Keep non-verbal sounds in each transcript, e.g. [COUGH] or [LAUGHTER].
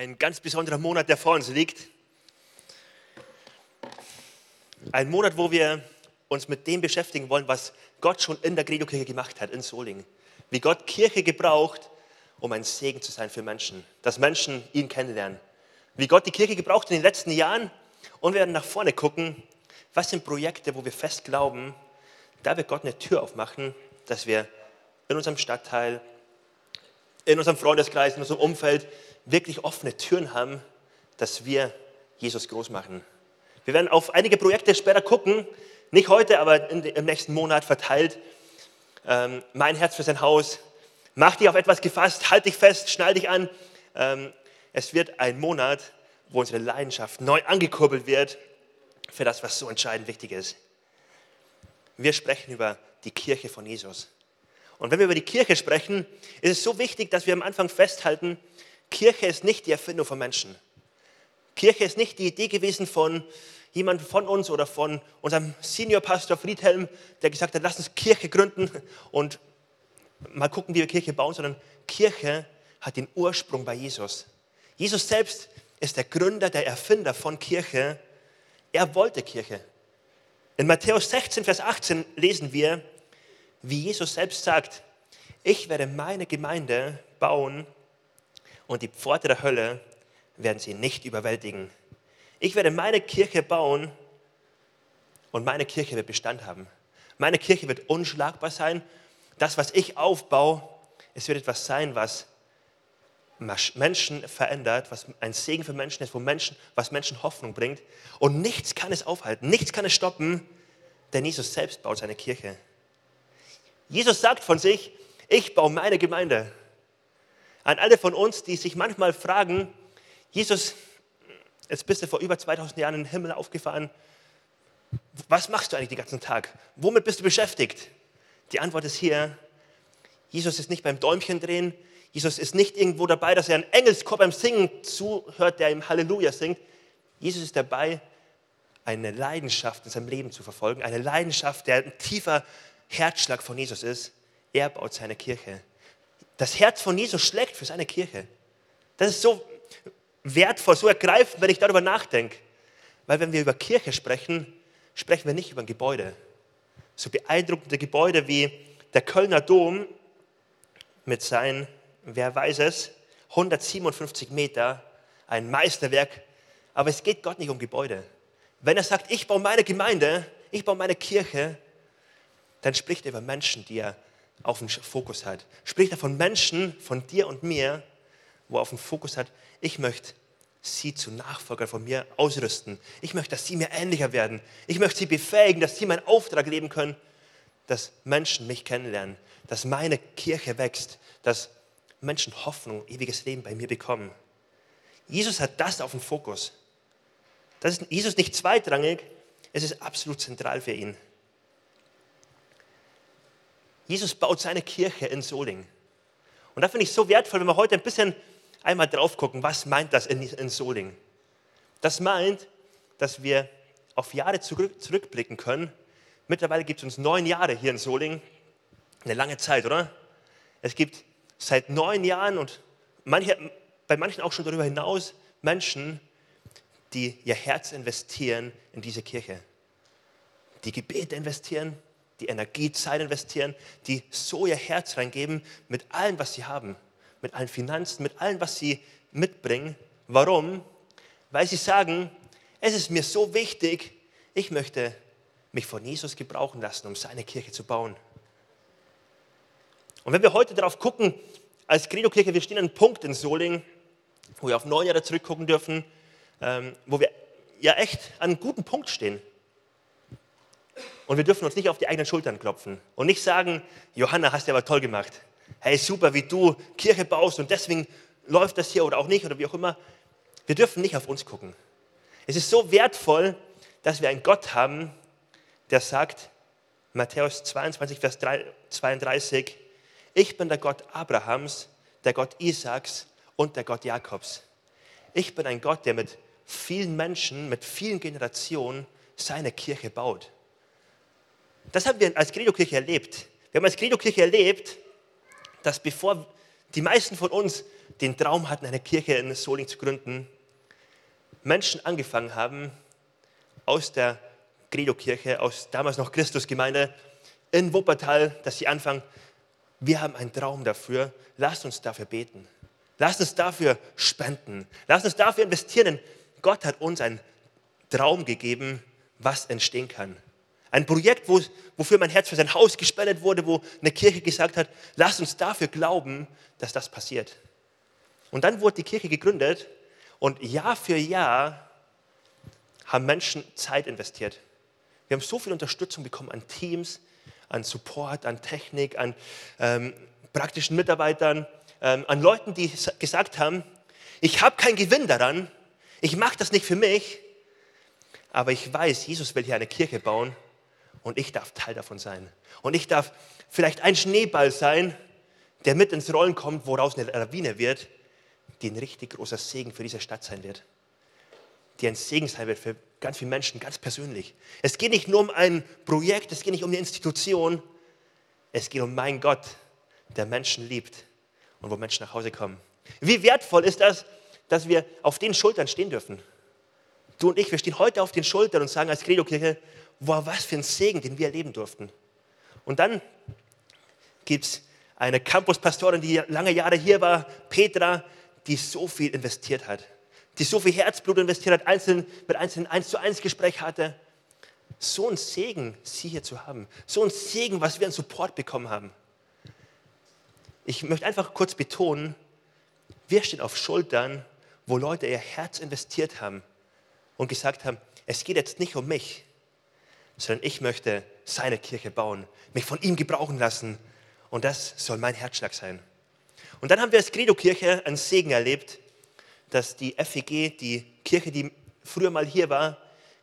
ein ganz besonderer Monat, der vor uns liegt. Ein Monat, wo wir uns mit dem beschäftigen wollen, was Gott schon in der Credo-Kirche gemacht hat, in Solingen. Wie Gott Kirche gebraucht, um ein Segen zu sein für Menschen, dass Menschen ihn kennenlernen. Wie Gott die Kirche gebraucht in den letzten Jahren und wir werden nach vorne gucken, was sind Projekte, wo wir fest glauben, da wird Gott eine Tür aufmachen, dass wir in unserem Stadtteil, in unserem Freundeskreis, in unserem Umfeld wirklich offene Türen haben, dass wir Jesus groß machen. Wir werden auf einige Projekte später gucken, nicht heute, aber im nächsten Monat verteilt. Ähm, mein Herz für sein Haus. Mach dich auf etwas gefasst, halt dich fest, schnall dich an. Ähm, es wird ein Monat, wo unsere Leidenschaft neu angekurbelt wird für das, was so entscheidend wichtig ist. Wir sprechen über die Kirche von Jesus. Und wenn wir über die Kirche sprechen, ist es so wichtig, dass wir am Anfang festhalten, Kirche ist nicht die Erfindung von Menschen. Kirche ist nicht die Idee gewesen von jemand von uns oder von unserem Seniorpastor Friedhelm, der gesagt hat, lass uns Kirche gründen und mal gucken, wie wir Kirche bauen, sondern Kirche hat den Ursprung bei Jesus. Jesus selbst ist der Gründer, der Erfinder von Kirche. Er wollte Kirche. In Matthäus 16, Vers 18 lesen wir, wie Jesus selbst sagt, ich werde meine Gemeinde bauen und die Pforte der Hölle werden sie nicht überwältigen. Ich werde meine Kirche bauen und meine Kirche wird Bestand haben. Meine Kirche wird unschlagbar sein. Das, was ich aufbaue, es wird etwas sein, was Menschen verändert, was ein Segen für Menschen ist, wo Menschen, was Menschen Hoffnung bringt. Und nichts kann es aufhalten, nichts kann es stoppen, denn Jesus selbst baut seine Kirche. Jesus sagt von sich, ich baue meine Gemeinde. An alle von uns, die sich manchmal fragen, Jesus, jetzt bist du vor über 2000 Jahren in den Himmel aufgefahren. Was machst du eigentlich den ganzen Tag? Womit bist du beschäftigt? Die Antwort ist hier, Jesus ist nicht beim Däumchen drehen. Jesus ist nicht irgendwo dabei, dass er einen Engelschor beim Singen zuhört, der ihm Halleluja singt. Jesus ist dabei, eine Leidenschaft in seinem Leben zu verfolgen. Eine Leidenschaft, der tiefer Herzschlag von Jesus ist. Er baut seine Kirche das Herz von Jesus schlägt für seine Kirche. Das ist so wertvoll, so ergreifend, wenn ich darüber nachdenke. Weil wenn wir über Kirche sprechen, sprechen wir nicht über ein Gebäude. So beeindruckende Gebäude wie der Kölner Dom mit seinen, wer weiß es, 157 Meter, ein Meisterwerk. Aber es geht Gott nicht um Gebäude. Wenn er sagt, ich baue meine Gemeinde, ich baue meine Kirche, dann spricht er über Menschen, die er auf den Fokus hat. Spricht er von Menschen, von dir und mir, wo er auf den Fokus hat, ich möchte sie zu Nachfolgern von mir ausrüsten. Ich möchte, dass sie mir ähnlicher werden. Ich möchte sie befähigen, dass sie meinen Auftrag leben können, dass Menschen mich kennenlernen, dass meine Kirche wächst, dass Menschen Hoffnung, ewiges Leben bei mir bekommen. Jesus hat das auf dem Fokus. Das ist Jesus nicht zweitrangig, es ist absolut zentral für ihn. Jesus baut seine Kirche in Solingen. Und da finde ich es so wertvoll, wenn wir heute ein bisschen einmal drauf gucken, was meint das in, in Solingen? Das meint, dass wir auf Jahre zurück, zurückblicken können. Mittlerweile gibt es uns neun Jahre hier in Solingen. Eine lange Zeit, oder? Es gibt seit neun Jahren und manche, bei manchen auch schon darüber hinaus Menschen, die ihr Herz investieren in diese Kirche. Die Gebete investieren, die Energie, Zeit investieren, die so ihr Herz reingeben mit allem, was sie haben, mit allen Finanzen, mit allem, was sie mitbringen. Warum? Weil sie sagen, es ist mir so wichtig, ich möchte mich von Jesus gebrauchen lassen, um seine Kirche zu bauen. Und wenn wir heute darauf gucken, als Credo-Kirche, wir stehen an einem Punkt in Solingen, wo wir auf neun Jahre zurückgucken dürfen, ähm, wo wir ja echt an einem guten Punkt stehen. Und wir dürfen uns nicht auf die eigenen Schultern klopfen und nicht sagen, Johanna, hast du aber toll gemacht. Hey, super, wie du Kirche baust und deswegen läuft das hier oder auch nicht oder wie auch immer. Wir dürfen nicht auf uns gucken. Es ist so wertvoll, dass wir einen Gott haben, der sagt, Matthäus 22, Vers 32, ich bin der Gott Abrahams, der Gott Isaaks und der Gott Jakobs. Ich bin ein Gott, der mit vielen Menschen, mit vielen Generationen seine Kirche baut. Das haben wir als Credo-Kirche erlebt. Wir haben als Credo-Kirche erlebt, dass bevor die meisten von uns den Traum hatten, eine Kirche in Soling zu gründen, Menschen angefangen haben, aus der Credo-Kirche, aus damals noch Christusgemeinde in Wuppertal, dass sie anfangen, wir haben einen Traum dafür, lasst uns dafür beten. Lasst uns dafür spenden. Lasst uns dafür investieren, denn Gott hat uns einen Traum gegeben, was entstehen kann. Ein Projekt, wo, wofür mein Herz für sein Haus gespendet wurde, wo eine Kirche gesagt hat, lasst uns dafür glauben, dass das passiert. Und dann wurde die Kirche gegründet und Jahr für Jahr haben Menschen Zeit investiert. Wir haben so viel Unterstützung bekommen an Teams, an Support, an Technik, an ähm, praktischen Mitarbeitern, ähm, an Leuten, die gesagt haben, ich habe keinen Gewinn daran, ich mache das nicht für mich, aber ich weiß, Jesus will hier eine Kirche bauen und ich darf Teil davon sein. Und ich darf vielleicht ein Schneeball sein, der mit ins Rollen kommt, woraus eine Lawine wird, die ein richtig großer Segen für diese Stadt sein wird. Die ein Segen sein wird für ganz viele Menschen, ganz persönlich. Es geht nicht nur um ein Projekt, es geht nicht um eine Institution, es geht um meinen Gott, der Menschen liebt und wo Menschen nach Hause kommen. Wie wertvoll ist das, dass wir auf den Schultern stehen dürfen? Du und ich, wir stehen heute auf den Schultern und sagen als Credo-Kirche, wow, was für ein Segen, den wir erleben durften. Und dann gibt es eine Campuspastorin, die lange Jahre hier war, Petra, die so viel investiert hat, die so viel Herzblut investiert hat, einzeln, mit einzelnen eins zu eins Gespräch hatte. So ein Segen, sie hier zu haben. So ein Segen, was wir an Support bekommen haben. Ich möchte einfach kurz betonen, wir stehen auf Schultern, wo Leute ihr Herz investiert haben und gesagt haben, es geht jetzt nicht um mich, sondern ich möchte seine Kirche bauen, mich von ihm gebrauchen lassen und das soll mein Herzschlag sein. Und dann haben wir als Credo-Kirche einen Segen erlebt, dass die FEG, die Kirche, die früher mal hier war,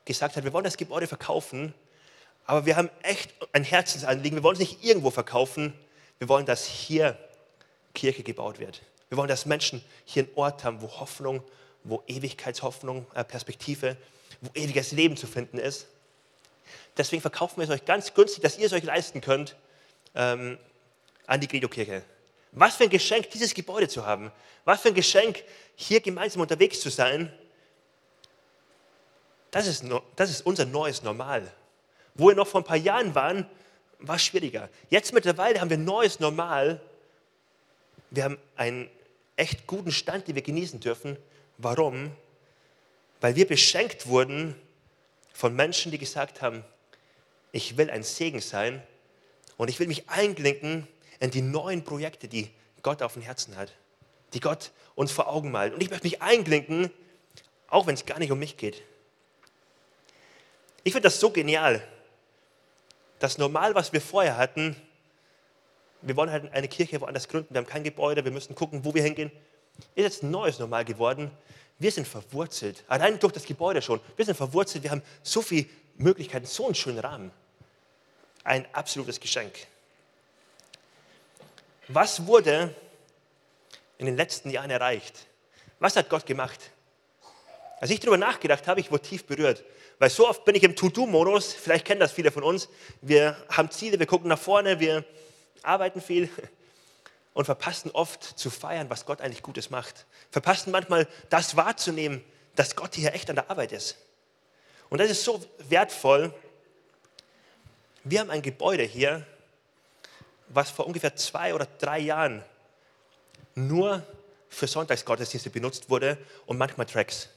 gesagt hat, wir wollen das Gebäude verkaufen, aber wir haben echt ein Herzensanliegen, wir wollen es nicht irgendwo verkaufen, wir wollen, dass hier Kirche gebaut wird. Wir wollen, dass Menschen hier einen Ort haben, wo Hoffnung, wo Ewigkeitshoffnung, äh, Perspektive, wo ewiges Leben zu finden ist. Deswegen verkaufen wir es euch ganz günstig, dass ihr es euch leisten könnt, ähm, an die Credo-Kirche. Was für ein Geschenk, dieses Gebäude zu haben. Was für ein Geschenk, hier gemeinsam unterwegs zu sein. Das ist, das ist unser neues Normal. Wo wir noch vor ein paar Jahren waren, war es schwieriger. Jetzt mittlerweile haben wir ein neues Normal. Wir haben einen echt guten Stand, den wir genießen dürfen. Warum? Weil wir beschenkt wurden von Menschen, die gesagt haben, ich will ein Segen sein und ich will mich einklinken in die neuen Projekte, die Gott auf dem Herzen hat, die Gott uns vor Augen malt. Und ich möchte mich einklinken, auch wenn es gar nicht um mich geht. Ich finde das so genial. Das Normal, was wir vorher hatten, wir wollen halt eine Kirche woanders gründen, wir haben kein Gebäude, wir müssen gucken, wo wir hingehen, ist jetzt ein neues Normal geworden. Wir sind verwurzelt, allein durch das Gebäude schon. Wir sind verwurzelt, wir haben so viele Möglichkeiten, so einen schönen Rahmen. Ein absolutes Geschenk. Was wurde in den letzten Jahren erreicht? Was hat Gott gemacht? Als ich darüber nachgedacht habe, ich wurde tief berührt. Weil so oft bin ich im To-Do-Modus, vielleicht kennen das viele von uns. Wir haben Ziele, wir gucken nach vorne, wir arbeiten viel [LAUGHS] und verpassen oft zu feiern, was Gott eigentlich Gutes macht. Verpassen manchmal das wahrzunehmen, dass Gott hier echt an der Arbeit ist. Und das ist so wertvoll. Wir haben ein Gebäude hier, was vor ungefähr zwei oder drei Jahren nur für Sonntagsgottesdienste benutzt wurde und manchmal Tracks.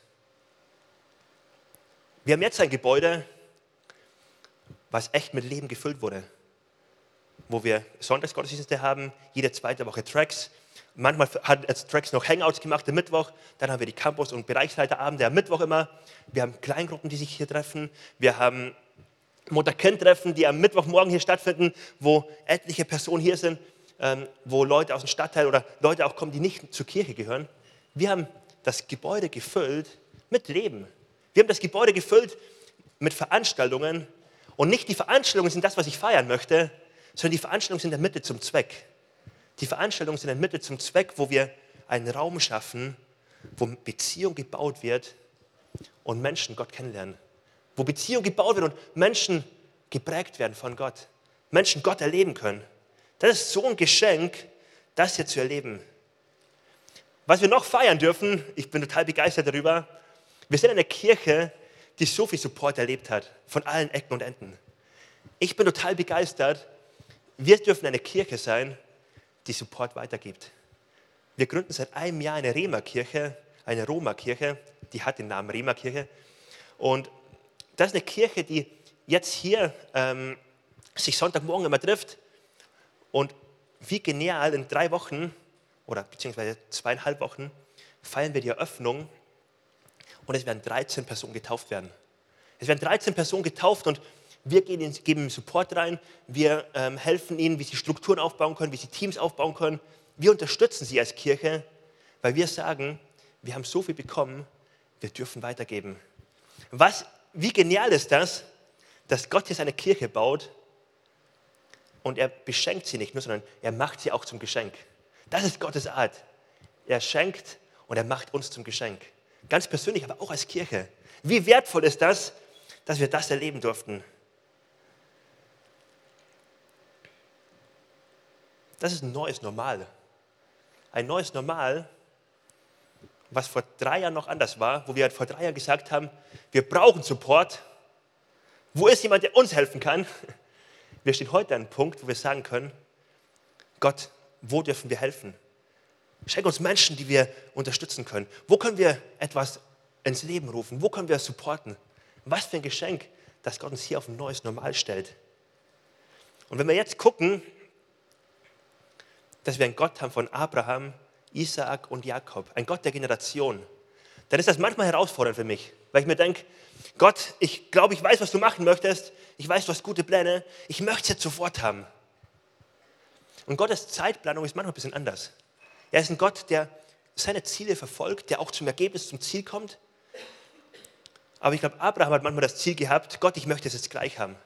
Wir haben jetzt ein Gebäude, was echt mit Leben gefüllt wurde, wo wir Sonntagsgottesdienste haben, jede zweite Woche Tracks. Manchmal hat Tracks noch Hangouts gemacht am Mittwoch, dann haben wir die Campus- und Bereichsleiterabende am Mittwoch immer. Wir haben Kleingruppen, die sich hier treffen. Wir haben Mutter-Kind-Treffen, die am Mittwochmorgen hier stattfinden, wo etliche Personen hier sind, ähm, wo Leute aus dem Stadtteil oder Leute auch kommen, die nicht zur Kirche gehören. Wir haben das Gebäude gefüllt mit Leben. Wir haben das Gebäude gefüllt mit Veranstaltungen. Und nicht die Veranstaltungen sind das, was ich feiern möchte, sondern die Veranstaltungen sind der Mitte zum Zweck. Die Veranstaltungen sind der Mitte zum Zweck, wo wir einen Raum schaffen, wo Beziehung gebaut wird und Menschen Gott kennenlernen wo Beziehung gebaut wird und Menschen geprägt werden von Gott. Menschen Gott erleben können. Das ist so ein Geschenk, das hier zu erleben. Was wir noch feiern dürfen, ich bin total begeistert darüber, wir sind eine Kirche, die so viel Support erlebt hat, von allen Ecken und Enden. Ich bin total begeistert. Wir dürfen eine Kirche sein, die Support weitergibt. Wir gründen seit einem Jahr eine Rema-Kirche, eine Roma-Kirche, die hat den Namen Rema-Kirche. Und das ist eine Kirche, die jetzt hier ähm, sich Sonntagmorgen immer trifft. Und wie genial, in drei Wochen oder beziehungsweise zweieinhalb Wochen feiern wir die Eröffnung und es werden 13 Personen getauft werden. Es werden 13 Personen getauft und wir geben ihnen Support rein, wir ähm, helfen ihnen, wie sie Strukturen aufbauen können, wie sie Teams aufbauen können. Wir unterstützen sie als Kirche, weil wir sagen, wir haben so viel bekommen, wir dürfen weitergeben. Was, wie genial ist das, dass Gott hier seine Kirche baut und er beschenkt sie nicht nur, sondern er macht sie auch zum Geschenk. Das ist Gottes Art. Er schenkt und er macht uns zum Geschenk. Ganz persönlich, aber auch als Kirche. Wie wertvoll ist das, dass wir das erleben durften? Das ist ein neues Normal. Ein neues Normal, was vor drei Jahren noch anders war, wo wir vor drei Jahren gesagt haben, wir brauchen Support. Wo ist jemand, der uns helfen kann? [LAUGHS] Wir stehen heute an einem Punkt, wo wir sagen können, Gott, wo dürfen wir helfen? Schenk uns Menschen, die wir unterstützen können. Wo können wir etwas ins Leben rufen? Wo können wir supporten? Was für ein Geschenk, dass Gott uns hier auf ein neues Normal stellt. Und wenn wir jetzt gucken, dass wir einen Gott haben von Abraham, Isaak und Jakob, ein Gott der Generation, dann ist das manchmal herausfordernd für mich, weil ich mir denke, Gott, ich glaube, ich weiß, was du machen möchtest, ich weiß, du hast gute Pläne, ich möchte es jetzt sofort haben. Und Gottes Zeitplanung ist manchmal ein bisschen anders. Er ist ein Gott, der seine Ziele verfolgt, der auch zum Ergebnis, zum Ziel kommt. Aber ich glaube, Abraham hat manchmal das Ziel gehabt, Gott, ich möchte es jetzt gleich haben.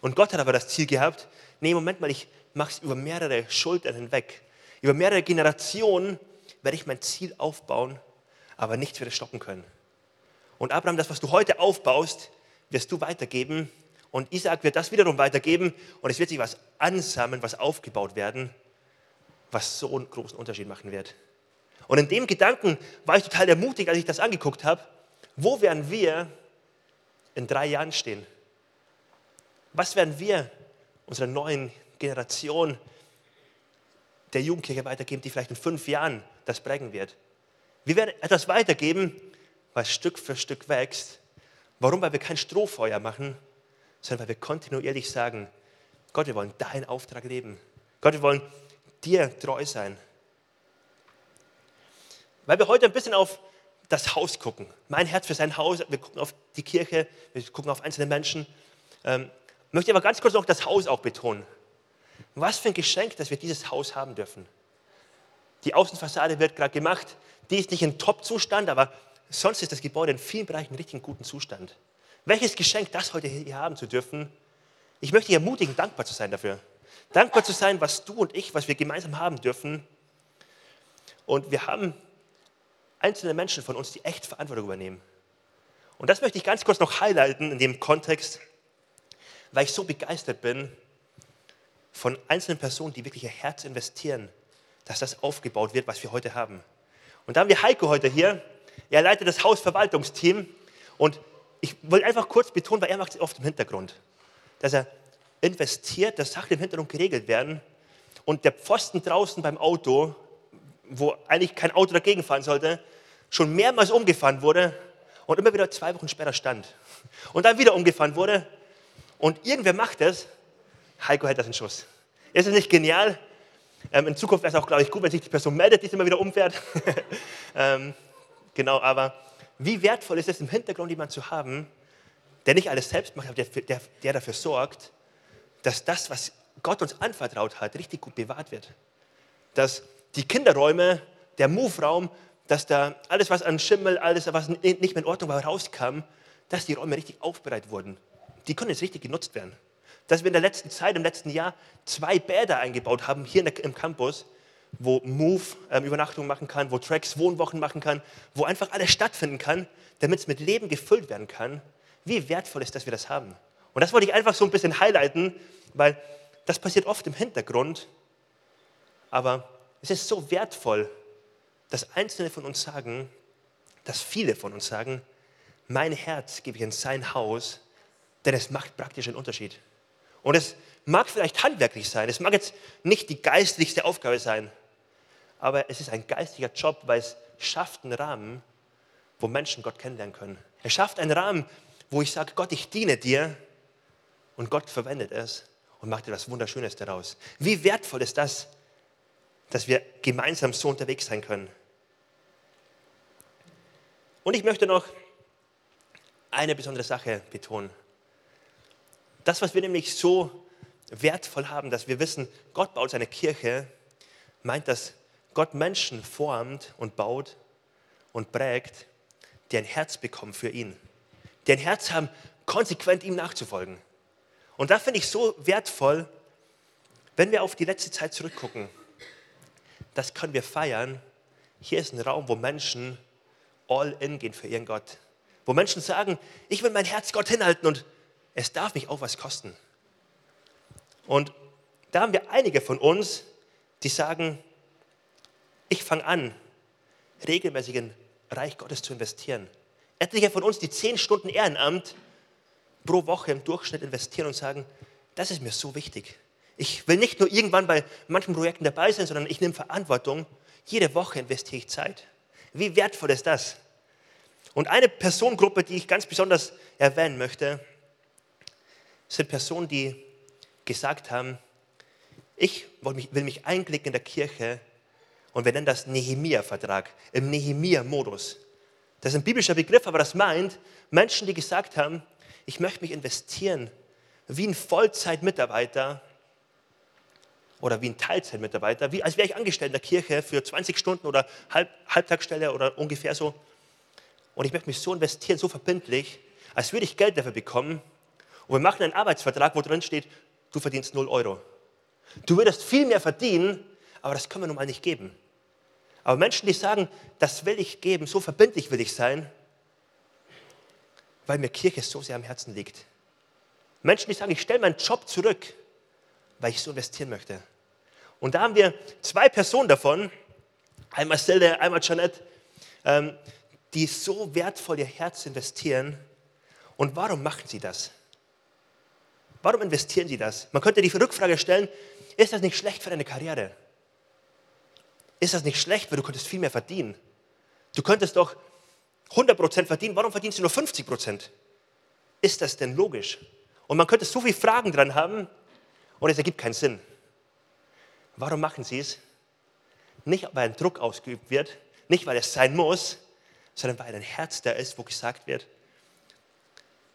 Und Gott hat aber das Ziel gehabt, nee, Moment mal, ich mache es über mehrere Schultern hinweg. Über mehrere Generationen werde ich mein Ziel aufbauen, aber nichts wird es stoppen können. Und Abraham, das, was du heute aufbaust, wirst du weitergeben. Und Isaac wird das wiederum weitergeben. Und es wird sich was ansammeln, was aufgebaut werden, was so einen großen Unterschied machen wird. Und in dem Gedanken war ich total ermutigt, als ich das angeguckt habe. Wo werden wir in drei Jahren stehen? Was werden wir unserer neuen Generation der Jugendkirche weitergeben, die vielleicht in fünf Jahren das prägen wird? Wir werden etwas weitergeben, was Stück für Stück wächst. Warum? Weil wir kein Strohfeuer machen, sondern weil wir kontinuierlich sagen, Gott, wir wollen deinen Auftrag leben. Gott, wir wollen dir treu sein. Weil wir heute ein bisschen auf das Haus gucken. Mein Herz für sein Haus, wir gucken auf die Kirche, wir gucken auf einzelne Menschen. Ähm, möchte aber ganz kurz noch das Haus auch betonen. Was für ein Geschenk, dass wir dieses Haus haben dürfen. Die Außenfassade wird gerade gemacht. Die ist nicht in Top-Zustand, aber sonst ist das Gebäude in vielen Bereichen in richtig guten Zustand. Welches Geschenk, das heute hier haben zu dürfen. Ich möchte dich ermutigen, dankbar zu sein dafür. Dankbar zu sein, was du und ich, was wir gemeinsam haben dürfen. Und wir haben einzelne Menschen von uns, die echt Verantwortung übernehmen. Und das möchte ich ganz kurz noch highlighten in dem Kontext, weil ich so begeistert bin von einzelnen Personen, die wirklich ihr Herz investieren, dass das aufgebaut wird, was wir heute haben. Und da haben wir Heiko heute hier. Er leitet das Hausverwaltungsteam. Und ich wollte einfach kurz betonen, weil er macht es oft im Hintergrund, dass er investiert, dass Sachen im Hintergrund geregelt werden und der Pfosten draußen beim Auto, wo eigentlich kein Auto dagegen fahren sollte, schon mehrmals umgefahren wurde und immer wieder zwei Wochen später stand. Und dann wieder umgefahren wurde und irgendwer macht es, Heiko hält das in Schuss. Ist es nicht genial? Ähm, in Zukunft wäre es auch, glaube ich, gut, wenn sich die Person meldet, die es immer wieder umfährt. [LAUGHS] ähm, genau, aber wie wertvoll ist es im Hintergrund jemanden zu haben, der nicht alles selbst macht, aber der, der, der dafür sorgt, dass das, was Gott uns anvertraut hat, richtig gut bewahrt wird. Dass die Kinderräume, der Move-Raum, dass da alles, was an Schimmel, alles, was nicht mehr in Ordnung war, rauskam, dass die Räume richtig aufbereitet wurden. Die können jetzt richtig genutzt werden. Dass wir in der letzten Zeit, im letzten Jahr, zwei Bäder eingebaut haben, hier im Campus, wo Move ähm, Übernachtungen machen kann, wo Tracks Wohnwochen machen kann, wo einfach alles stattfinden kann, damit es mit Leben gefüllt werden kann. Wie wertvoll ist, dass wir das haben. Und das wollte ich einfach so ein bisschen highlighten, weil das passiert oft im Hintergrund, aber es ist so wertvoll, dass Einzelne von uns sagen, dass viele von uns sagen, mein Herz gebe ich in sein Haus, denn es macht praktisch einen Unterschied. Und es mag vielleicht handwerklich sein, es mag jetzt nicht die geistlichste Aufgabe sein, aber es ist ein geistlicher Job, weil es schafft einen Rahmen, wo Menschen Gott kennenlernen können. Er schafft einen Rahmen, wo ich sage, Gott, ich diene dir und Gott verwendet es und macht etwas Wunderschönes daraus. Wie wertvoll ist das, dass wir gemeinsam so unterwegs sein können. Und ich möchte noch eine besondere Sache betonen. Das, was wir nämlich so wertvoll haben, dass wir wissen, Gott baut seine Kirche, meint, dass Gott Menschen formt und baut und prägt, die ein Herz bekommen für ihn, die ein Herz haben, konsequent ihm nachzufolgen. Und da finde ich so wertvoll, wenn wir auf die letzte Zeit zurückgucken, das können wir feiern. Hier ist ein Raum, wo Menschen all in gehen für ihren Gott. Wo Menschen sagen, ich will mein Herz Gott hinhalten und es darf mich auch was kosten. Und da haben wir einige von uns, die sagen, ich fange an, regelmäßig in Reich Gottes zu investieren. Etliche von uns, die zehn Stunden Ehrenamt pro Woche im Durchschnitt investieren und sagen, das ist mir so wichtig. Ich will nicht nur irgendwann bei manchen Projekten dabei sein, sondern ich nehme Verantwortung. Jede Woche investiere ich Zeit. Wie wertvoll ist das? Und eine Personengruppe, die ich ganz besonders erwähnen möchte, sind Personen, die gesagt haben, ich will mich einklicken in der Kirche und wir nennen das Nehemia-Vertrag, im Nehemia-Modus. Das ist ein biblischer Begriff, aber das meint Menschen, die gesagt haben, ich möchte mich investieren wie ein Vollzeitmitarbeiter oder wie ein Teilzeitmitarbeiter, als wäre ich angestellt in der Kirche für 20 Stunden oder Halb, Halbtagsstelle oder ungefähr so. Und ich möchte mich so investieren, so verbindlich, als würde ich Geld dafür bekommen. Und wir machen einen Arbeitsvertrag, wo drin steht, du verdienst 0 Euro. Du würdest viel mehr verdienen, aber das können wir nun mal nicht geben. Aber Menschen, die sagen, das will ich geben, so verbindlich will ich sein, weil mir Kirche so sehr am Herzen liegt. Menschen, die sagen, ich stelle meinen Job zurück, weil ich so investieren möchte. Und da haben wir zwei Personen davon, einmal Silde, einmal Janette, ähm, die so wertvoll ihr Herz investieren. Und warum machen sie das? Warum investieren sie das? Man könnte die Rückfrage stellen, ist das nicht schlecht für deine Karriere? Ist das nicht schlecht, weil du könntest viel mehr verdienen? Du könntest doch 100% verdienen, warum verdienst du nur 50%? Ist das denn logisch? Und man könnte so viele Fragen dran haben und es ergibt keinen Sinn. Warum machen sie es? Nicht, weil ein Druck ausgeübt wird, nicht, weil es sein muss, sondern weil ein Herz da ist, wo gesagt wird,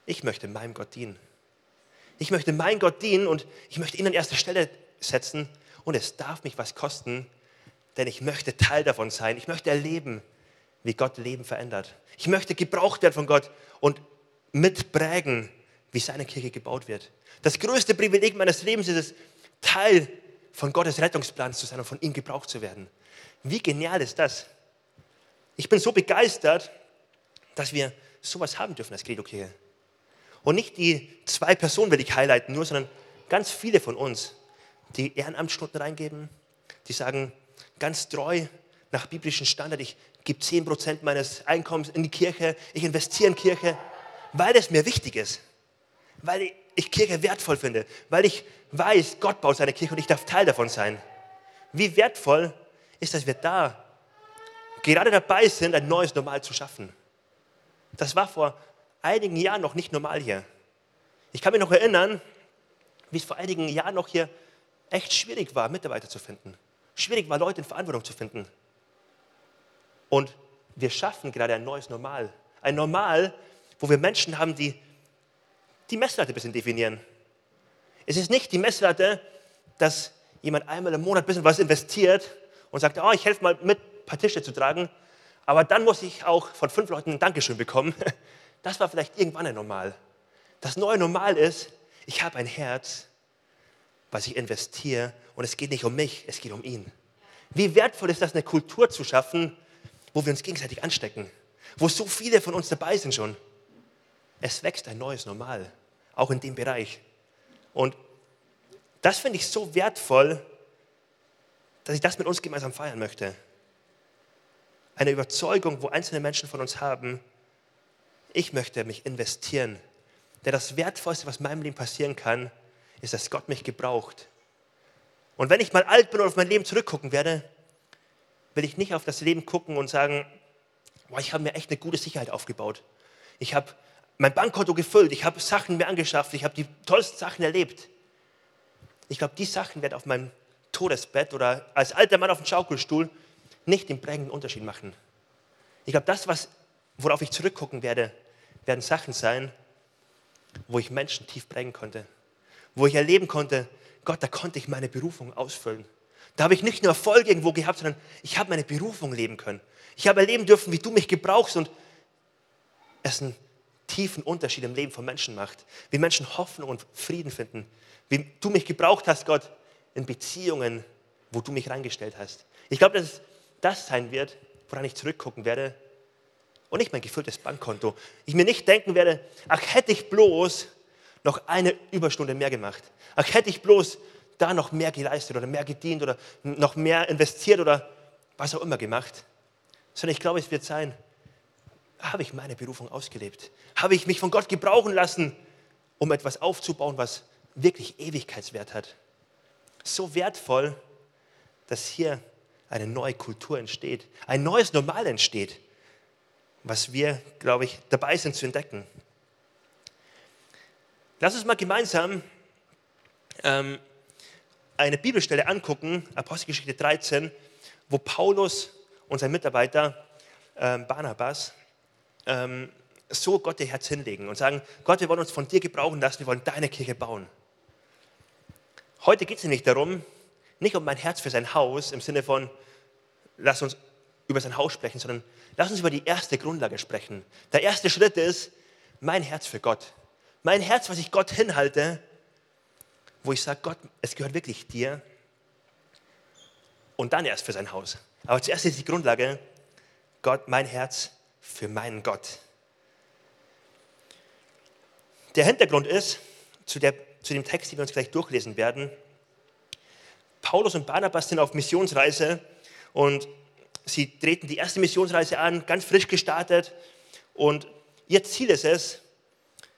ich möchte meinem Gott dienen. Ich möchte meinem Gott dienen und ich möchte ihn an erste Stelle setzen und es darf mich was kosten, denn ich möchte Teil davon sein. Ich möchte erleben, wie Gott Leben verändert. Ich möchte gebraucht werden von Gott und mitprägen, wie seine Kirche gebaut wird. Das größte Privileg meines Lebens ist es, Teil von Gottes Rettungsplan zu sein und von ihm gebraucht zu werden. Wie genial ist das? Ich bin so begeistert, dass wir sowas haben dürfen als Credo-Kirche. Und nicht die zwei Personen will ich highlighten, nur, sondern ganz viele von uns, die Ehrenamtsstunden reingeben, die sagen ganz treu nach biblischen Standard, ich gebe 10% meines Einkommens in die Kirche, ich investiere in Kirche, weil es mir wichtig ist weil ich Kirche wertvoll finde, weil ich weiß, Gott baut seine Kirche und ich darf Teil davon sein. Wie wertvoll ist, dass wir da gerade dabei sind, ein neues Normal zu schaffen. Das war vor einigen Jahren noch nicht normal hier. Ich kann mich noch erinnern, wie es vor einigen Jahren noch hier echt schwierig war, Mitarbeiter zu finden. Schwierig war, Leute in Verantwortung zu finden. Und wir schaffen gerade ein neues Normal. Ein Normal, wo wir Menschen haben, die die Messlatte ein bisschen definieren. Es ist nicht die Messlatte, dass jemand einmal im Monat ein bisschen was investiert und sagt, oh, ich helfe mal mit, ein paar Tische zu tragen, aber dann muss ich auch von fünf Leuten ein Dankeschön bekommen. [LAUGHS] Das war vielleicht irgendwann ein Normal. Das neue Normal ist, ich habe ein Herz, was ich investiere und es geht nicht um mich, es geht um ihn. Wie wertvoll ist das, eine Kultur zu schaffen, wo wir uns gegenseitig anstecken, wo so viele von uns dabei sind schon. Es wächst ein neues Normal auch in dem Bereich. Und das finde ich so wertvoll, dass ich das mit uns gemeinsam feiern möchte. eine Überzeugung, wo einzelne Menschen von uns haben, ich möchte mich investieren. Denn das Wertvollste, was meinem Leben passieren kann, ist, dass Gott mich gebraucht. Und wenn ich mal alt bin und auf mein Leben zurückgucken werde, will ich nicht auf das Leben gucken und sagen, boah, ich habe mir echt eine gute Sicherheit aufgebaut. Ich habe mein Bankkonto gefüllt, ich habe Sachen mir angeschafft, ich habe die tollsten Sachen erlebt. Ich glaube, die Sachen werden auf meinem Todesbett oder als alter Mann auf dem Schaukelstuhl nicht den prägenden Unterschied machen. Ich glaube, das, was, worauf ich zurückgucken werde, werden Sachen sein, wo ich Menschen tief prägen konnte. Wo ich erleben konnte, Gott, da konnte ich meine Berufung ausfüllen. Da habe ich nicht nur Erfolg irgendwo gehabt, sondern ich habe meine Berufung leben können. Ich habe erleben dürfen, wie du mich gebrauchst und es einen tiefen Unterschied im Leben von Menschen macht. Wie Menschen Hoffnung und Frieden finden. Wie du mich gebraucht hast, Gott, in Beziehungen, wo du mich reingestellt hast. Ich glaube, dass es das sein wird, woran ich zurückgucken werde und nicht mein gefülltes Bankkonto. Ich mir nicht denken werde, ach hätte ich bloß noch eine Überstunde mehr gemacht. Ach hätte ich bloß da noch mehr geleistet oder mehr gedient oder noch mehr investiert oder was auch immer gemacht. Sondern ich glaube, es wird sein, habe ich meine Berufung ausgelebt? Habe ich mich von Gott gebrauchen lassen, um etwas aufzubauen, was wirklich Ewigkeitswert hat? So wertvoll, dass hier eine neue Kultur entsteht, ein neues Normal entsteht, was wir, glaube ich, dabei sind zu entdecken. Lass uns mal gemeinsam ähm, eine Bibelstelle angucken, Apostelgeschichte 13, wo Paulus und sein Mitarbeiter ähm, Barnabas ähm, so Gott ihr Herz hinlegen und sagen, Gott, wir wollen uns von dir gebrauchen lassen, wir wollen deine Kirche bauen. Heute geht es nicht darum, nicht um mein Herz für sein Haus im Sinne von, lass uns über sein Haus sprechen, sondern lass uns über die erste Grundlage sprechen. Der erste Schritt ist mein Herz für Gott. Mein Herz, was ich Gott hinhalte, wo ich sage, Gott, es gehört wirklich dir. Und dann erst für sein Haus. Aber zuerst ist die Grundlage, Gott, mein Herz für meinen Gott. Der Hintergrund ist, zu, der, zu dem Text, den wir uns gleich durchlesen werden, Paulus und Barnabas sind auf Missionsreise und sie treten die erste Missionsreise an, ganz frisch gestartet. Und ihr Ziel ist es,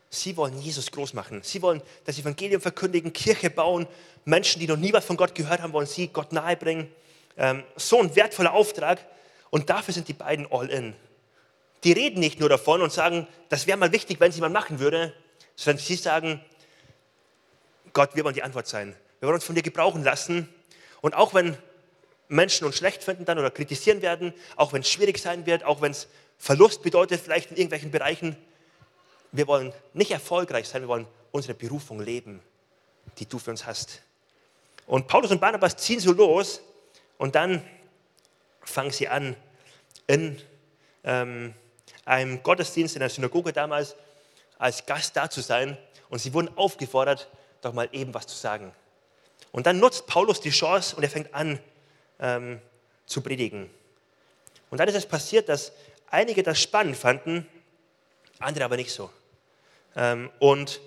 sie wollen Jesus groß machen. Sie wollen das Evangelium verkündigen, Kirche bauen. Menschen, die noch nie was von Gott gehört haben, wollen sie Gott nahebringen. Ähm, so ein wertvoller Auftrag. Und dafür sind die beiden all in. Die reden nicht nur davon und sagen, das wäre mal wichtig, wenn es jemand machen würde, sondern sie sagen, Gott, wir wollen die Antwort sein. Wir wollen uns von dir gebrauchen lassen. Und auch wenn Menschen uns schlecht finden dann oder kritisieren werden, auch wenn es schwierig sein wird, auch wenn es Verlust bedeutet, vielleicht in irgendwelchen Bereichen, wir wollen nicht erfolgreich sein, wir wollen unsere Berufung leben, die du für uns hast. Und Paulus und Barnabas ziehen so los und dann fangen sie an, in ähm, einem Gottesdienst in der Synagoge damals als Gast da zu sein und sie wurden aufgefordert, doch mal eben was zu sagen. Und dann nutzt Paulus die Chance und er fängt an ähm, zu predigen. Und dann ist es passiert, dass einige das spannend fanden, andere aber nicht so. Ähm, und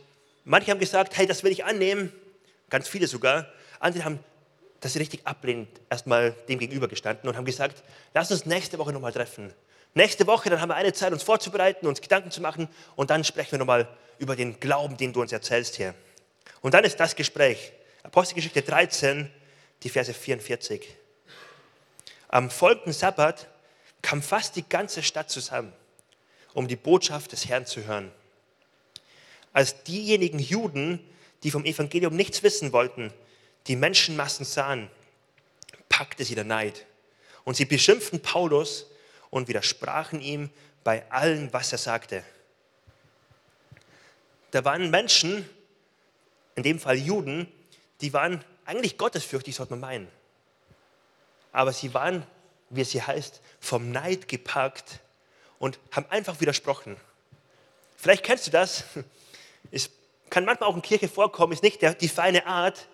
manche haben gesagt, hey, das will ich annehmen, ganz viele sogar. Andere haben das richtig ablehnend erstmal dem gegenübergestanden und haben gesagt, lass uns nächste Woche nochmal treffen. Nächste Woche, dann haben wir eine Zeit, uns vorzubereiten, uns Gedanken zu machen und dann sprechen wir nochmal über den Glauben, den du uns erzählst hier. Und dann ist das Gespräch. Apostelgeschichte 13, die Verse 44. Am folgenden Sabbat kam fast die ganze Stadt zusammen, um die Botschaft des Herrn zu hören. Als diejenigen Juden, die vom Evangelium nichts wissen wollten, die Menschenmassen sahen, packte sie der Neid. Und sie beschimpften Paulus und widersprachen ihm bei allem, was er sagte. Da waren Menschen, in dem Fall Juden, die waren eigentlich gottesfürchtig, sollte man meinen. Aber sie waren, wie es hier heißt, vom Neid gepackt und haben einfach widersprochen. Vielleicht kennst du das. [LAUGHS] Es kann manchmal auch in Kirche vorkommen, ist nicht der, die feine Art,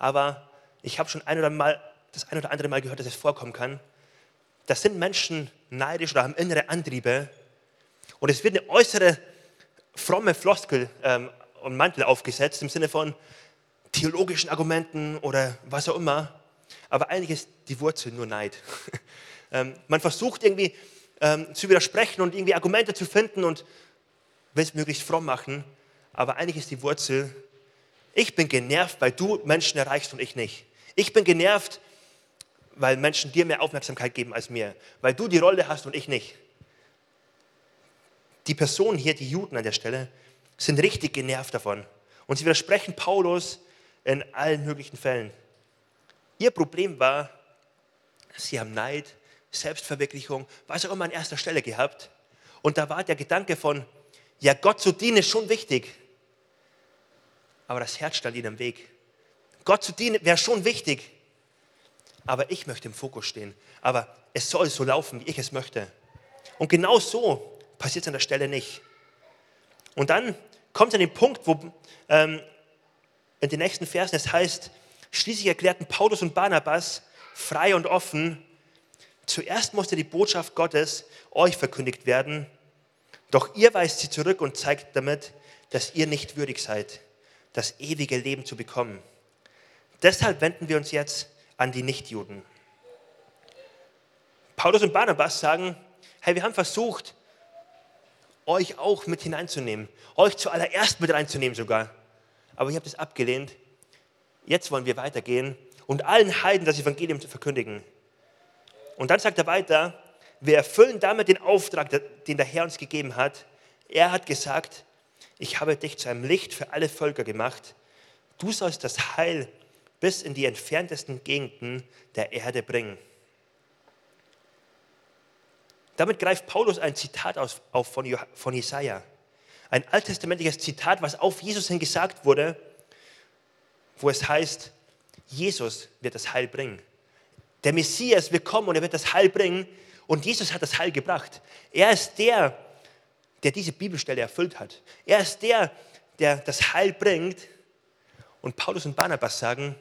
aber ich habe schon ein oder mal, das ein oder andere Mal gehört, dass es vorkommen kann. Das sind Menschen neidisch oder haben innere Antriebe und es wird eine äußere fromme Floskel ähm, und Mantel aufgesetzt im Sinne von theologischen Argumenten oder was auch immer. Aber eigentlich ist die Wurzel nur Neid. [LAUGHS] Ähm, man versucht irgendwie ähm, zu widersprechen und irgendwie Argumente zu finden und will es möglichst fromm machen. Aber eigentlich ist die Wurzel, ich bin genervt, weil du Menschen erreichst und ich nicht. Ich bin genervt, weil Menschen dir mehr Aufmerksamkeit geben als mir, weil du die Rolle hast und ich nicht. Die Personen hier, die Juden an der Stelle, sind richtig genervt davon. Und sie widersprechen Paulus in allen möglichen Fällen. Ihr Problem war, sie haben Neid, Selbstverwirklichung, was auch immer an erster Stelle gehabt. Und da war der Gedanke von, ja, Gott zu dienen ist schon wichtig. Aber das Herz stand ihnen im Weg. Gott zu dienen wäre schon wichtig. Aber ich möchte im Fokus stehen. Aber es soll so laufen, wie ich es möchte. Und genau so passiert es an der Stelle nicht. Und dann kommt es an den Punkt, wo ähm, in den nächsten Versen es heißt, schließlich erklärten Paulus und Barnabas frei und offen, zuerst musste die Botschaft Gottes euch verkündigt werden, doch ihr weist sie zurück und zeigt damit, dass ihr nicht würdig seid, das ewige Leben zu bekommen. Deshalb wenden wir uns jetzt an die Nichtjuden. Paulus und Barnabas sagen, hey, wir haben versucht, euch auch mit hineinzunehmen, euch zuallererst mit reinzunehmen sogar. Aber ihr habt es abgelehnt. Jetzt wollen wir weitergehen und allen Heiden das Evangelium verkündigen. Und dann sagt er weiter, wir erfüllen damit den Auftrag, den der Herr uns gegeben hat. Er hat gesagt, ich habe dich zu einem Licht für alle Völker gemacht. Du sollst das Heil bis in die entferntesten Gegenden der Erde bringen. Damit greift Paulus ein Zitat auf von, von Jesaja. Ein alttestamentliches Zitat, was auf Jesus hin gesagt wurde, wo es heißt, Jesus wird das Heil bringen. Der Messias wird kommen und er wird das Heil bringen. Und Jesus hat das Heil gebracht. Er ist der, der diese Bibelstelle erfüllt hat. Er ist der, der das Heil bringt. Und Paulus und Barnabas sagen,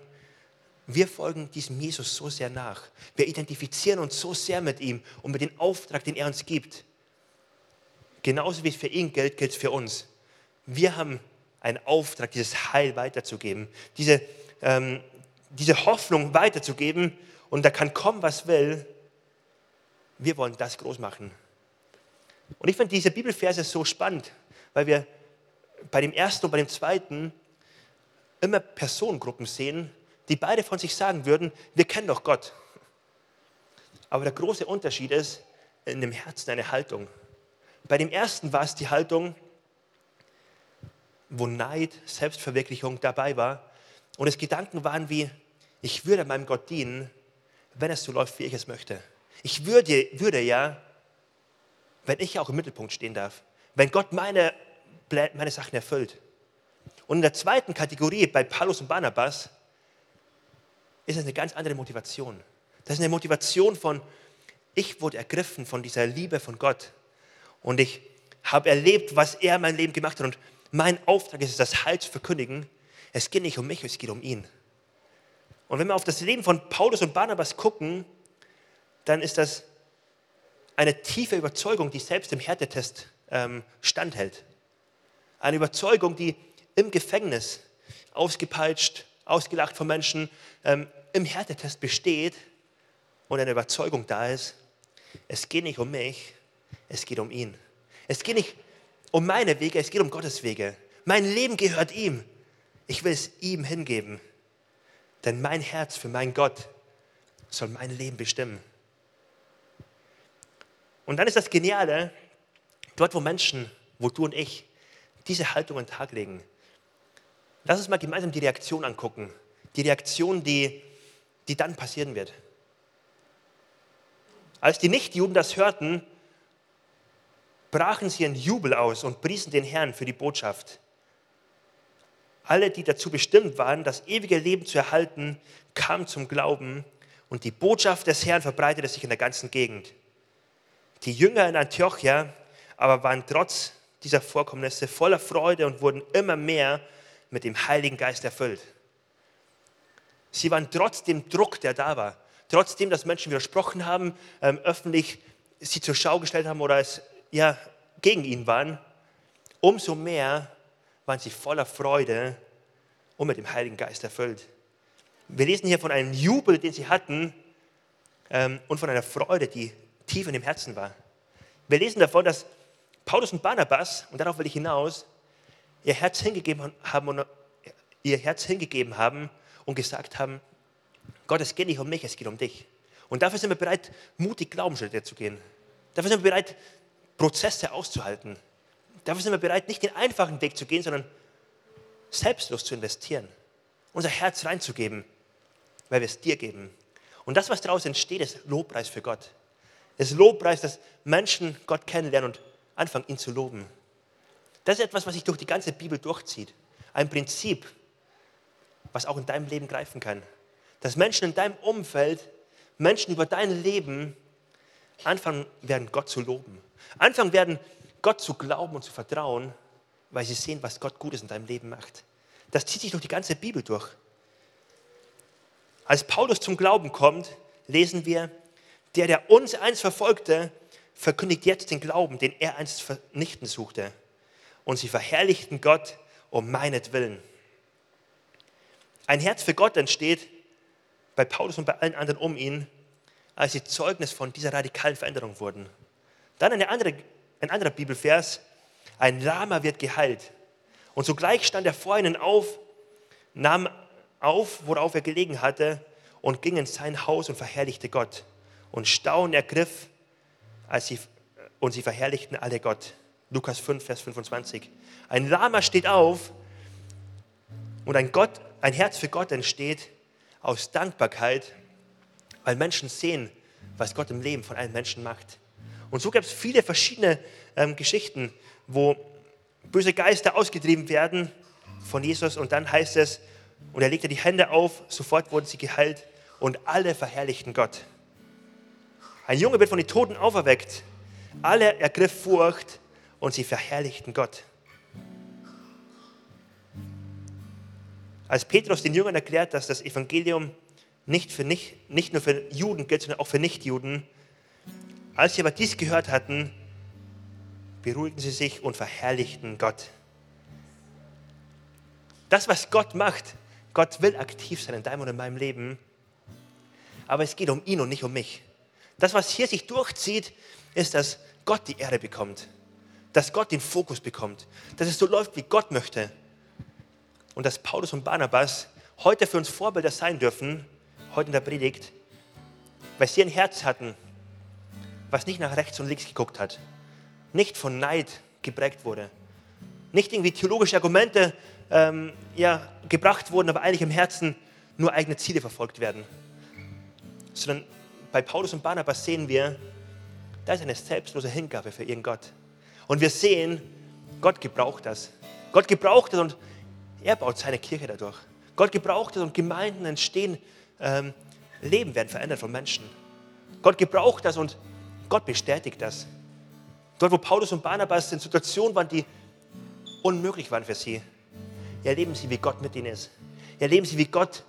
wir folgen diesem Jesus so sehr nach. Wir identifizieren uns so sehr mit ihm und mit dem Auftrag, den er uns gibt. Genauso wie es für ihn gilt, gilt es für uns. Wir haben einen Auftrag, dieses Heil weiterzugeben, diese, ähm, diese Hoffnung weiterzugeben. Und da kann kommen, was will. Wir wollen das groß machen. Und ich finde diese Bibelverse so spannend, weil wir bei dem ersten und bei dem zweiten immer Personengruppen sehen, die beide von sich sagen würden, wir kennen doch Gott. Aber der große Unterschied ist in dem Herzen eine Haltung. Bei dem ersten war es die Haltung, wo Neid, Selbstverwirklichung dabei war und es Gedanken waren wie, ich würde meinem Gott dienen, wenn es so läuft, wie ich es möchte. Ich würde, würde ja, wenn ich auch im Mittelpunkt stehen darf, wenn Gott meine, meine Sachen erfüllt. Und in der zweiten Kategorie bei Paulus und Barnabas ist es eine ganz andere Motivation. Das ist eine Motivation von, ich wurde ergriffen von dieser Liebe von Gott und ich habe erlebt, was er in meinem Leben gemacht hat und mein Auftrag ist es, das Heil zu verkündigen. Es geht nicht um mich, es geht um ihn. Und wenn wir auf das Leben von Paulus und Barnabas gucken, dann ist das eine tiefe Überzeugung, die selbst im Härtetest ähm, standhält. Eine Überzeugung, die im Gefängnis ausgepeitscht, ausgelacht von Menschen, ähm, im Härtetest besteht und eine Überzeugung da ist, es geht nicht um mich, es geht um ihn. Es geht nicht um meine Wege, es geht um Gottes Wege. Mein Leben gehört ihm. Ich will es ihm hingeben. Denn mein Herz für meinen Gott soll mein Leben bestimmen. Und dann ist das Geniale, dort wo Menschen, wo du und ich diese Haltung an den Tag legen, lass uns mal gemeinsam die Reaktion angucken. Die Reaktion, die, die dann passieren wird. Als die Nichtjuden das hörten, brachen sie in Jubel aus und priesen den Herrn für die Botschaft. Alle, die dazu bestimmt waren, das ewige Leben zu erhalten, kamen zum Glauben und die Botschaft des Herrn verbreitete sich in der ganzen Gegend. Die Jünger in Antiochia aber waren trotz dieser Vorkommnisse voller Freude und wurden immer mehr mit dem Heiligen Geist erfüllt. Sie waren trotz dem Druck, der da war, trotzdem, dass Menschen widersprochen haben, ähm, öffentlich sie zur Schau gestellt haben oder es ja, gegen ihn waren, umso mehr waren sie voller Freude und mit dem Heiligen Geist erfüllt. Wir lesen hier von einem Jubel, den sie hatten, ähm, und von einer Freude, die tief in dem Herzen war. Wir lesen davon, dass Paulus und Barnabas, und darauf will ich hinaus, ihr Herz hingegeben haben und ihr Herz hingegeben haben und gesagt haben, Gott, es geht nicht um mich, es geht um dich. Und dafür sind wir bereit, mutig Glaubensschritte zu gehen. Dafür sind wir bereit, Prozesse auszuhalten. Dafür sind wir bereit, nicht den einfachen Weg zu gehen, sondern selbstlos zu investieren. Unser Herz reinzugeben, weil wir es dir geben. Und das, was daraus entsteht, ist Lobpreis für Gott. Es ist Lobpreis, dass Menschen Gott kennenlernen und anfangen, ihn zu loben. Das ist etwas, was sich durch die ganze Bibel durchzieht. Ein Prinzip, was auch in deinem Leben greifen kann. Dass Menschen in deinem Umfeld, Menschen über dein Leben anfangen werden, Gott zu loben. Anfangen werden, Gott zu glauben und zu vertrauen, weil sie sehen, was Gott Gutes in deinem Leben macht. Das zieht sich durch die ganze Bibel durch. Als Paulus zum Glauben kommt, lesen wir, der, der uns einst verfolgte, verkündigt jetzt den Glauben, den er einst vernichten suchte. Und sie verherrlichten Gott um meinetwillen. Ein Herz für Gott entsteht bei Paulus und bei allen anderen um ihn, als sie Zeugnis von dieser radikalen Veränderung wurden. Dann eine andere, ein anderer Bibelvers, ein Lama wird geheilt. Und sogleich stand er vor ihnen auf, nahm auf, worauf er gelegen hatte, und ging in sein Haus und verherrlichte Gott. Und Staunen ergriff, als sie, und sie verherrlichten alle Gott. Lukas 5, Vers 25. Ein Lama steht auf und ein, Gott, ein Herz für Gott entsteht aus Dankbarkeit, weil Menschen sehen, was Gott im Leben von allen Menschen macht. Und so gab es viele verschiedene ähm, Geschichten, wo böse Geister ausgetrieben werden von Jesus und dann heißt es, und er legte die Hände auf, sofort wurden sie geheilt und alle verherrlichten Gott. Ein Junge wird von den Toten auferweckt. Alle ergriff Furcht und sie verherrlichten Gott. Als Petrus den Jüngern erklärt, dass das Evangelium nicht, für nicht, nicht nur für Juden gilt, sondern auch für Nichtjuden, als sie aber dies gehört hatten, beruhigten sie sich und verherrlichten Gott. Das, was Gott macht, Gott will aktiv sein in deinem und in meinem Leben, aber es geht um ihn und nicht um mich. Das, was hier sich durchzieht, ist, dass Gott die Ehre bekommt, dass Gott den Fokus bekommt, dass es so läuft, wie Gott möchte. Und dass Paulus und Barnabas heute für uns Vorbilder sein dürfen, heute in der Predigt, weil sie ein Herz hatten, was nicht nach rechts und links geguckt hat, nicht von Neid geprägt wurde, nicht irgendwie theologische Argumente ähm, ja, gebracht wurden, aber eigentlich im Herzen nur eigene Ziele verfolgt werden. Sondern bei Paulus und Barnabas sehen wir, da ist eine selbstlose Hingabe für ihren Gott. Und wir sehen, Gott gebraucht das. Gott gebraucht es und er baut seine Kirche dadurch. Gott gebraucht es und Gemeinden entstehen, ähm, Leben werden verändert von Menschen. Gott gebraucht das und Gott bestätigt das. Dort, wo Paulus und Barnabas in Situationen waren, die unmöglich waren für sie, erleben sie, wie Gott mit ihnen ist. Erleben sie, wie Gott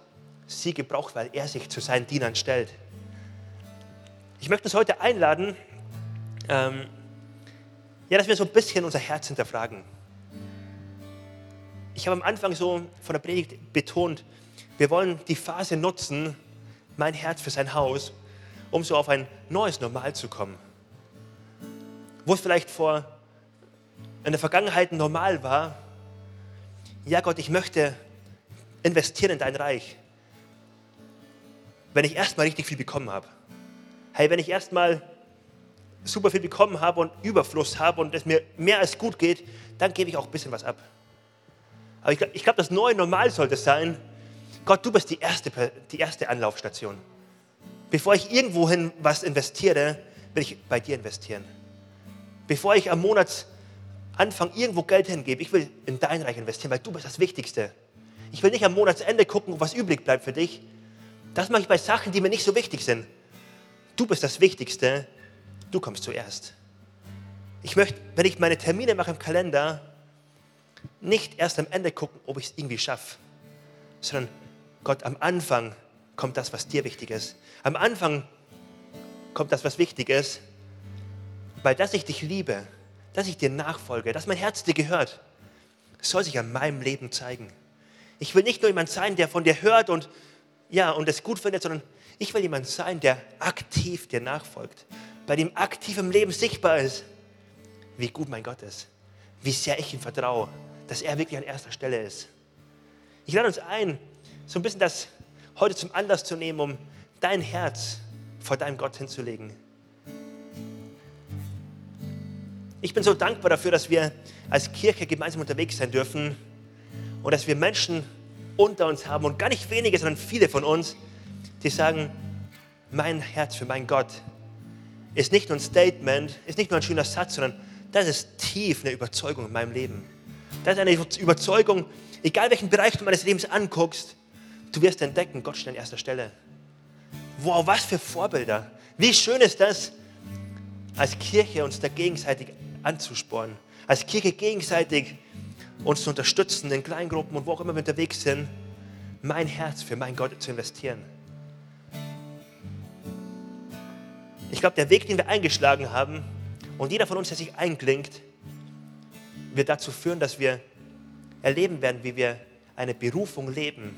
sie gebraucht, weil er sich zu seinen Dienern stellt. Ich möchte uns heute einladen, ähm, ja, dass wir so ein bisschen unser Herz hinterfragen. Ich habe am Anfang so von der Predigt betont, wir wollen die Phase nutzen, mein Herz für sein Haus, um so auf ein neues Normal zu kommen. Wo es vielleicht vor in der Vergangenheit normal war, ja Gott, ich möchte investieren in dein Reich, wenn ich erstmal richtig viel bekommen habe. Hey, wenn ich erstmal super viel bekommen habe und Überfluss habe und es mir mehr als gut geht, dann gebe ich auch ein bisschen was ab. Aber ich, glaube, das neue Normal sollte sein, Gott, du bist die erste, die erste Anlaufstation. Bevor ich irgendwohin was investiere, will ich bei dir investieren. Bevor ich am Monat anfange, irgendwo Geld hingebe, ich will in dein Reich investieren, weil du bist das Wichtigste. Ich will nicht am Monatsende gucken, was übrig bleibt für dich. Das mache ich bei Sachen, die mir nicht so wichtig sind. Du bist das Wichtigste, du kommst zuerst. Ich möchte, wenn ich meine Termine mache im Kalender, nicht erst am Ende gucken, ob ich es irgendwie schaffe, sondern Gott, am Anfang kommt das, was dir wichtig ist. Am Anfang kommt das, was wichtig ist, weil dass ich dich liebe, dass ich dir nachfolge, dass mein Herz dir gehört, soll sich an meinem Leben zeigen. Ich will nicht nur jemand sein, der von dir hört und ja, und es gut findet, sondern Ich will jemand sein, der aktiv dir nachfolgt, bei dem aktiv im Leben sichtbar ist, wie gut mein Gott ist, wie sehr ich ihm vertraue, dass er wirklich an erster Stelle ist. Ich lade uns ein, so ein bisschen das heute zum Anlass zu nehmen, um dein Herz vor deinem Gott hinzulegen. Ich bin so dankbar dafür, dass wir als Kirche gemeinsam unterwegs sein dürfen und dass wir Menschen unter uns haben und gar nicht wenige, sondern viele von uns, die sagen, mein Herz für meinen Gott ist nicht nur ein Statement, ist nicht nur ein schöner Satz, sondern das ist tief eine Überzeugung in meinem Leben. Das ist eine Überzeugung, egal welchen Bereich du meines Lebens anguckst, du wirst entdecken, Gott steht an erster Stelle. Wow, was für Vorbilder. Wie schön ist das, als Kirche uns da gegenseitig anzuspornen, als Kirche gegenseitig uns zu unterstützen in Kleingruppen und wo auch immer wir unterwegs sind, mein Herz für meinen Gott zu investieren. Ich glaube, der Weg, den wir eingeschlagen haben und jeder von uns, der sich einklingt, wird dazu führen, dass wir erleben werden, wie wir eine Berufung leben,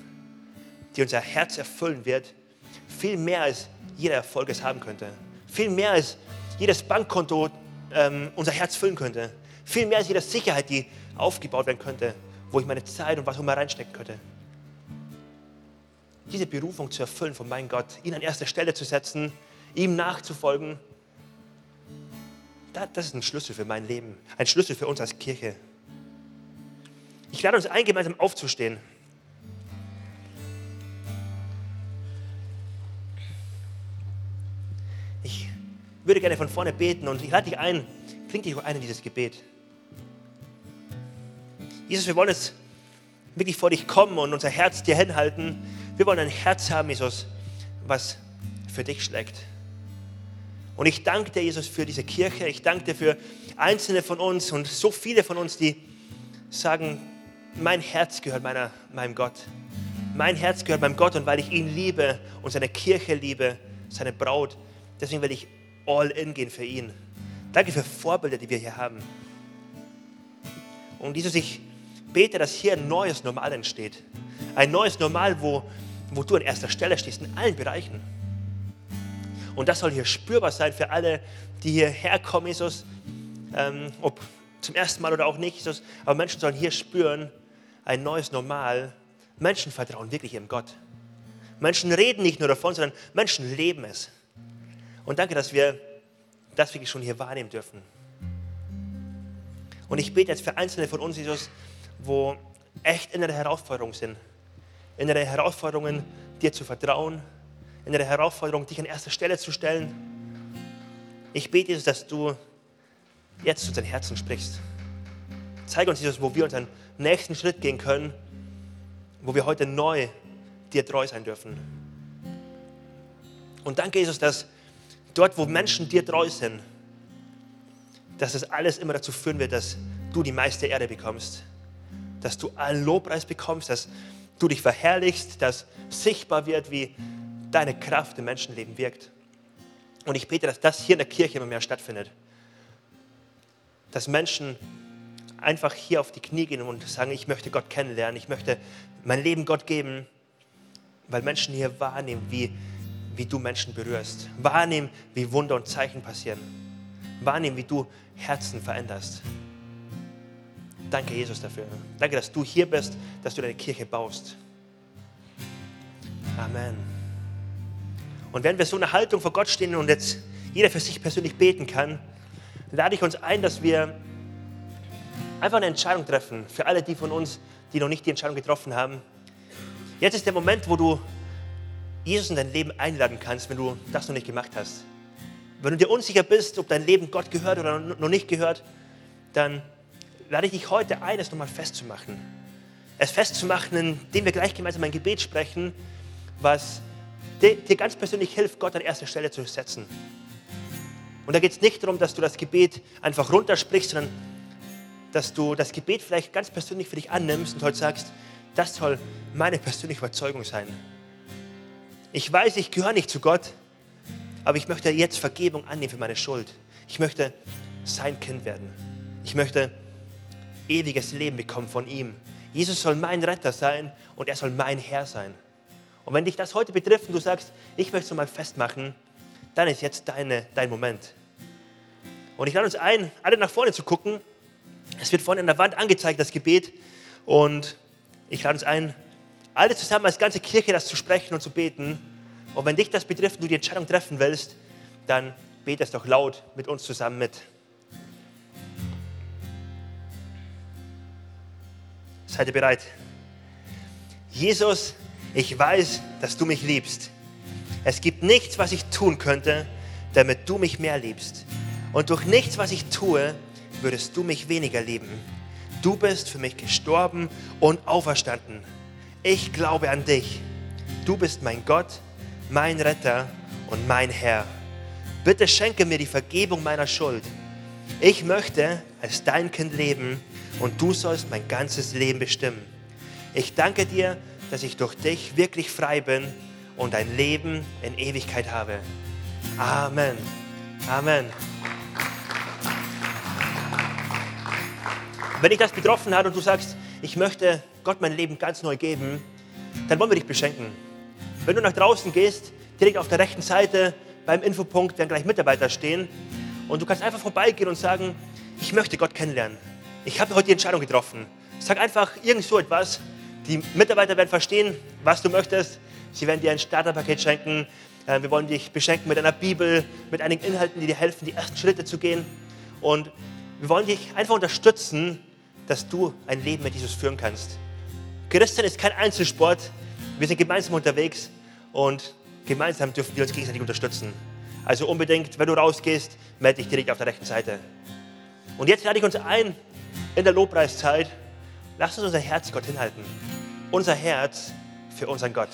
die unser Herz erfüllen wird, viel mehr als jeder Erfolg es haben könnte. Viel mehr als jedes Bankkonto ähm, unser Herz füllen könnte. Viel mehr als jede Sicherheit, die aufgebaut werden könnte, wo ich meine Zeit und was auch immer reinstecken könnte. Diese Berufung zu erfüllen von meinem Gott, ihn an erster Stelle zu setzen, ihm nachzufolgen, das ist ein Schlüssel für mein Leben, ein Schlüssel für uns als Kirche. Ich lade uns ein, gemeinsam aufzustehen. Würde gerne von vorne beten und ich lade dich ein, klingt dich ein in dieses Gebet. Jesus, wir wollen jetzt wirklich vor dich kommen und unser Herz dir hinhalten. Wir wollen ein Herz haben, Jesus, was für dich schlägt. Und ich danke dir, Jesus, für diese Kirche. Ich danke dir für einzelne von uns und so viele von uns, die sagen, mein Herz gehört meiner, meinem Gott. Mein Herz gehört meinem Gott und weil ich ihn liebe und seine Kirche liebe, seine Braut, deswegen will ich all in gehen für ihn. Danke für Vorbilder, die wir hier haben. Und Jesus, ich bete, dass hier ein neues Normal entsteht. Ein neues Normal, wo, wo du an erster Stelle stehst, in allen Bereichen. Und das soll hier spürbar sein für alle, die hierher kommen, Jesus, ähm, ob zum ersten Mal oder auch nicht, Jesus. Aber Menschen sollen hier spüren, ein neues Normal. Menschen vertrauen wirklich ihrem Gott. Menschen reden nicht nur davon, sondern Menschen leben es. Und danke, dass wir das wirklich schon hier wahrnehmen dürfen. Und ich bete jetzt für Einzelne von uns, Jesus, wo echt innere Herausforderungen sind. Innere Herausforderungen, dir zu vertrauen. Innere Herausforderungen, dich an erster Stelle zu stellen. Ich bete, Jesus, dass du jetzt zu unseren Herzen sprichst. Zeig uns, Jesus, wo wir unseren nächsten Schritt gehen können, wo wir heute neu dir treu sein dürfen. Und danke, Jesus, dass dort, wo Menschen dir treu sind, dass das alles immer dazu führen wird, dass du die meiste Erde bekommst, dass du allen Lobpreis bekommst, dass du dich verherrlichst, dass sichtbar wird, wie deine Kraft im Menschenleben wirkt. Und ich bete, dass das hier in der Kirche immer mehr stattfindet. Dass Menschen einfach hier auf die Knie gehen und sagen, ich möchte Gott kennenlernen, ich möchte mein Leben Gott geben, weil Menschen hier wahrnehmen, wie, wie du Menschen berührst, wahrnehmen, wie Wunder und Zeichen passieren, wahrnehmen, wie du Herzen veränderst. Danke, Jesus, dafür. Danke, dass du hier bist, dass du deine Kirche baust. Amen. Und wenn wir so eine Haltung vor Gott stehen und jetzt jeder für sich persönlich beten kann, lade ich uns ein, dass wir einfach eine Entscheidung treffen. Für alle die von uns, die noch nicht die Entscheidung getroffen haben. Jetzt ist der Moment, wo du Jesus in dein Leben einladen kannst, wenn du das noch nicht gemacht hast. Wenn du dir unsicher bist, ob dein Leben Gott gehört oder noch nicht gehört, dann lade ich dich heute ein, es nochmal festzumachen. Es festzumachen, indem wir gleich gemeinsam ein Gebet sprechen, was dir ganz persönlich hilft, Gott an erster Stelle zu setzen. Und da geht es nicht darum, dass du das Gebet einfach runtersprichst, sondern dass du das Gebet vielleicht ganz persönlich für dich annimmst und heute sagst, das soll meine persönliche Überzeugung sein. Ich weiß, ich gehöre nicht zu Gott, aber ich möchte jetzt Vergebung annehmen für meine Schuld. Ich möchte sein Kind werden. Ich möchte ewiges Leben bekommen von ihm. Jesus soll mein Retter sein und er soll mein Herr sein. Und wenn dich das heute betrifft und du sagst, ich möchte es mal festmachen, dann ist jetzt deine, dein Moment. Und ich lade uns ein, alle nach vorne zu gucken. Es wird vorne an der Wand angezeigt, das Gebet. Und ich lade uns ein, alle zusammen als ganze Kirche das zu sprechen und zu beten. Und wenn dich das betrifft und du die Entscheidung treffen willst, dann bete es doch laut mit uns zusammen mit. Seid ihr bereit? Jesus, ich weiß, dass du mich liebst. Es gibt nichts, was ich tun könnte, damit du mich mehr liebst. Und durch nichts, was ich tue, würdest du mich weniger lieben. Du bist für mich gestorben und auferstanden. Ich glaube an dich. Du bist mein Gott, mein Retter und mein Herr. Bitte schenke mir die Vergebung meiner Schuld. Ich möchte als dein Kind leben und du sollst mein ganzes Leben bestimmen. Ich danke dir, dass ich durch dich wirklich frei bin und ein Leben in Ewigkeit habe. Amen. Amen. Wenn dich das betroffen hat und du sagst, ich möchte Gott mein Leben ganz neu geben, dann wollen wir dich beschenken. Wenn du nach draußen gehst, direkt auf der rechten Seite beim Infopunkt werden gleich Mitarbeiter stehen und du kannst einfach vorbeigehen und sagen, ich möchte Gott kennenlernen. Ich habe heute die Entscheidung getroffen. Sag einfach irgend so etwas. Die Mitarbeiter werden verstehen, was du möchtest. Sie werden dir ein Starterpaket schenken. Äh, wir wollen dich beschenken mit einer Bibel, mit einigen Inhalten, die dir helfen, die ersten Schritte zu gehen. Und wir wollen dich einfach unterstützen, dass du ein Leben mit Jesus führen kannst. Christian ist kein Einzelsport. Wir sind gemeinsam unterwegs und gemeinsam dürfen wir uns gegenseitig unterstützen. Also unbedingt, wenn du rausgehst, melde dich direkt auf der rechten Seite. Und jetzt lade ich uns ein in der Lobpreiszeit. Lass uns unser Herz Gott hinhalten. Unser Herz für unseren Gott.